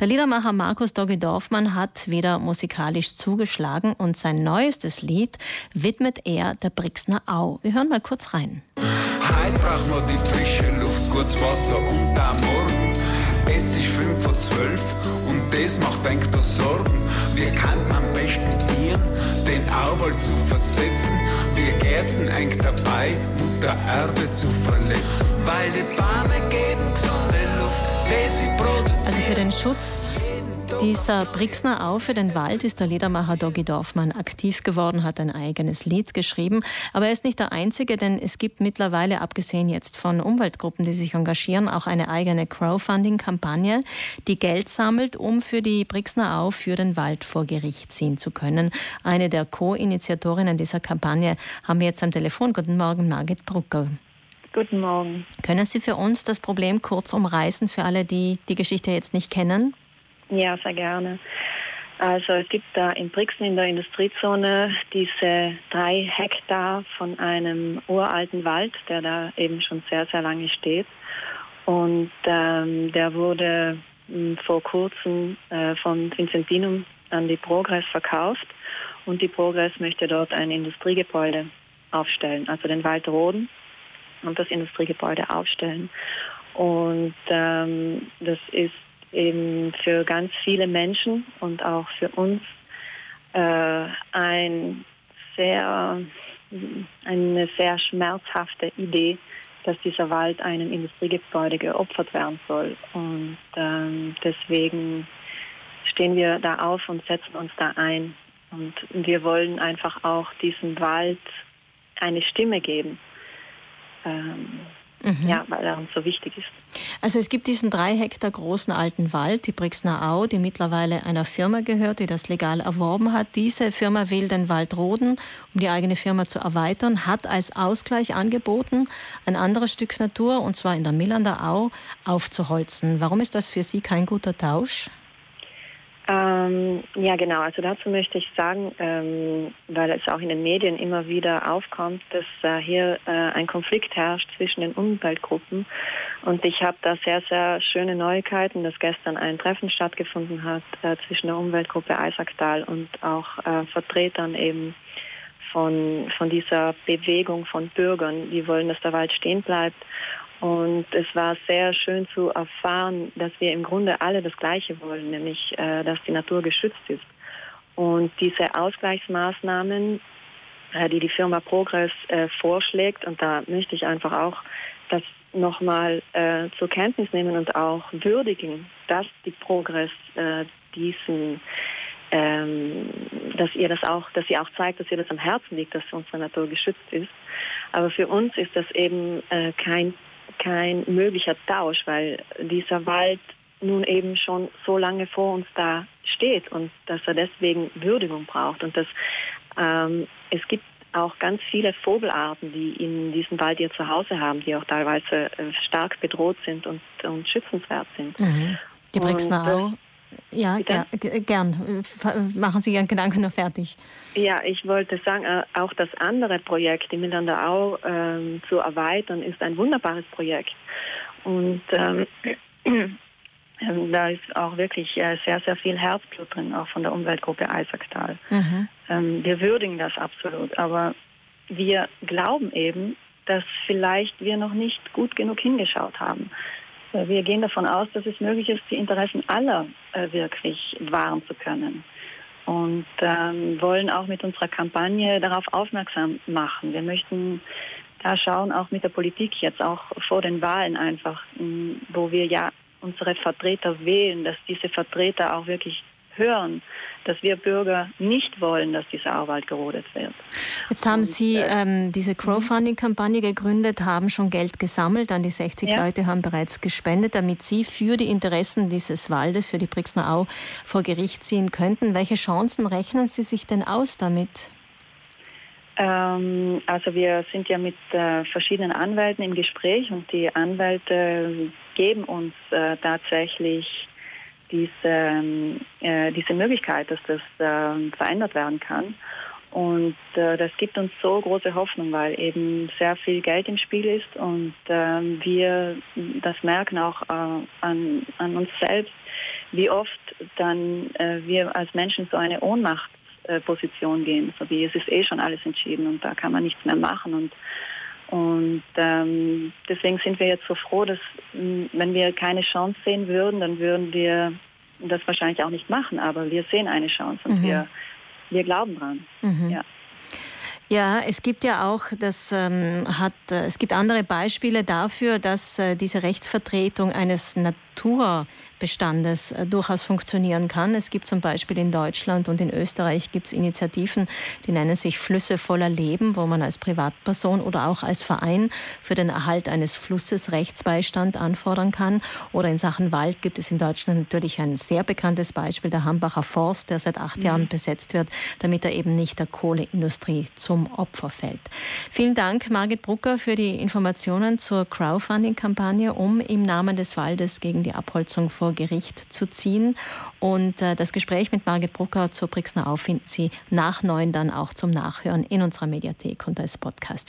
Der Liedermacher Markus Doggy Dorfmann hat wieder musikalisch zugeschlagen und sein neuestes Lied widmet er der Brixner Au. Wir hören mal kurz rein. Heute braucht man die frische Luft, kurz Wasser und am Morgen. Es ist fünf vor zwölf und das macht denk da Sorgen. Wir kann am besten dienen, den Auwald zu versetzen. Wir Gärten eng dabei, Mutter Erde zu verletzen. Weil die Bäume geben gesunde Luft, das sie produzieren. Also für den Schutz dieser Brixner Au für den Wald ist der Liedermacher Doggy Dorfmann aktiv geworden, hat ein eigenes Lied geschrieben. Aber er ist nicht der Einzige, denn es gibt mittlerweile, abgesehen jetzt von Umweltgruppen, die sich engagieren, auch eine eigene Crowdfunding-Kampagne, die Geld sammelt, um für die Brixner Au für den Wald vor Gericht ziehen zu können. Eine der Co-Initiatorinnen dieser Kampagne haben wir jetzt am Telefon. Guten Morgen, Margit Brucker. Guten Morgen. Können Sie für uns das Problem kurz umreißen, für alle, die die Geschichte jetzt nicht kennen? Ja, sehr gerne. Also es gibt da in Brixen in der Industriezone diese drei Hektar von einem uralten Wald, der da eben schon sehr, sehr lange steht. Und ähm, der wurde m, vor kurzem äh, von Vincentinum an die Progress verkauft. Und die Progress möchte dort ein Industriegebäude aufstellen, also den Wald roden und das Industriegebäude aufstellen. Und ähm, das ist eben für ganz viele Menschen und auch für uns äh, ein sehr, eine sehr schmerzhafte Idee, dass dieser Wald einem Industriegebäude geopfert werden soll. Und ähm, deswegen stehen wir da auf und setzen uns da ein. Und wir wollen einfach auch diesem Wald eine Stimme geben. Ähm, Mhm. Ja, weil er uns so wichtig ist. Also es gibt diesen drei Hektar großen alten Wald, die Brixner Au, die mittlerweile einer Firma gehört, die das legal erworben hat. Diese Firma will den Wald roden, um die eigene Firma zu erweitern, hat als Ausgleich angeboten, ein anderes Stück Natur, und zwar in der Millander Au, aufzuholzen. Warum ist das für Sie kein guter Tausch? Ähm, ja, genau. Also dazu möchte ich sagen, ähm, weil es auch in den Medien immer wieder aufkommt, dass äh, hier äh, ein Konflikt herrscht zwischen den Umweltgruppen. Und ich habe da sehr, sehr schöne Neuigkeiten, dass gestern ein Treffen stattgefunden hat äh, zwischen der Umweltgruppe Eisacktal und auch äh, Vertretern eben von, von dieser Bewegung von Bürgern, die wollen, dass der Wald stehen bleibt und es war sehr schön zu erfahren, dass wir im Grunde alle das Gleiche wollen, nämlich äh, dass die Natur geschützt ist. Und diese Ausgleichsmaßnahmen, äh, die die Firma Progress äh, vorschlägt, und da möchte ich einfach auch das nochmal zur Kenntnis nehmen und auch würdigen, dass die Progress diesen ähm, dass ihr das auch, dass ihr auch zeigt, dass ihr das am Herzen liegt, dass unsere Natur geschützt ist. Aber für uns ist das eben äh, kein kein möglicher Tausch, weil dieser Wald nun eben schon so lange vor uns da steht und dass er deswegen Würdigung braucht und dass ähm, es gibt auch ganz viele Vogelarten, die in diesem Wald ihr Zuhause haben, die auch teilweise äh, stark bedroht sind und, und schützenswert sind. Mhm. Die Brixner ja, ger gern. Machen Sie Ihren Gedanken noch fertig. Ja, ich wollte sagen, äh, auch das andere Projekt, die Miteinander auch ähm, zu erweitern, ist ein wunderbares Projekt. Und ähm, ähm, da ist auch wirklich äh, sehr, sehr viel Herzblut drin, auch von der Umweltgruppe Eisacktal. Mhm. Ähm, wir würdigen das absolut, aber wir glauben eben, dass vielleicht wir noch nicht gut genug hingeschaut haben. Äh, wir gehen davon aus, dass es möglich ist, die Interessen aller äh, wirklich wahren zu können. Und ähm, wollen auch mit unserer Kampagne darauf aufmerksam machen. Wir möchten da schauen, auch mit der Politik jetzt, auch vor den Wahlen einfach, wo wir ja unsere Vertreter wählen, dass diese Vertreter auch wirklich hören, dass wir Bürger nicht wollen, dass dieser Auwald gerodet wird. Jetzt haben Sie äh, ähm, diese Crowdfunding-Kampagne gegründet, haben schon Geld gesammelt, an die 60 ja. Leute haben bereits gespendet, damit Sie für die Interessen dieses Waldes, für die Brixner Au, vor Gericht ziehen könnten. Welche Chancen rechnen Sie sich denn aus damit? Ähm, also wir sind ja mit äh, verschiedenen Anwälten im Gespräch und die Anwälte geben uns äh, tatsächlich diese, ähm, äh, diese Möglichkeit, dass das äh, verändert werden kann. Und äh, das gibt uns so große Hoffnung, weil eben sehr viel Geld im Spiel ist und ähm, wir das merken auch äh, an, an uns selbst, wie oft dann äh, wir als Menschen so eine Ohnmachtsposition gehen, so wie es ist eh schon alles entschieden und da kann man nichts mehr machen und und ähm, deswegen sind wir jetzt so froh, dass wenn wir keine Chance sehen würden, dann würden wir das wahrscheinlich auch nicht machen, aber wir sehen eine Chance und mhm. wir, wir glauben dran. Mhm. Ja. Ja, es gibt ja auch, das ähm, hat, äh, es gibt andere Beispiele dafür, dass äh, diese Rechtsvertretung eines Natur Bestandes äh, durchaus funktionieren kann. Es gibt zum Beispiel in Deutschland und in Österreich gibt es Initiativen, die nennen sich Flüsse voller Leben, wo man als Privatperson oder auch als Verein für den Erhalt eines Flusses Rechtsbeistand anfordern kann. Oder in Sachen Wald gibt es in Deutschland natürlich ein sehr bekanntes Beispiel, der Hambacher Forst, der seit acht mhm. Jahren besetzt wird, damit er eben nicht der Kohleindustrie zum Opfer fällt. Vielen Dank, Margit Brucker, für die Informationen zur Crowdfunding-Kampagne, um im Namen des Waldes gegen die Abholzung vor vor Gericht zu ziehen. Und äh, das Gespräch mit Margit Brucker zur Brixner Auf finden Sie nach neun dann auch zum Nachhören in unserer Mediathek und als Podcast.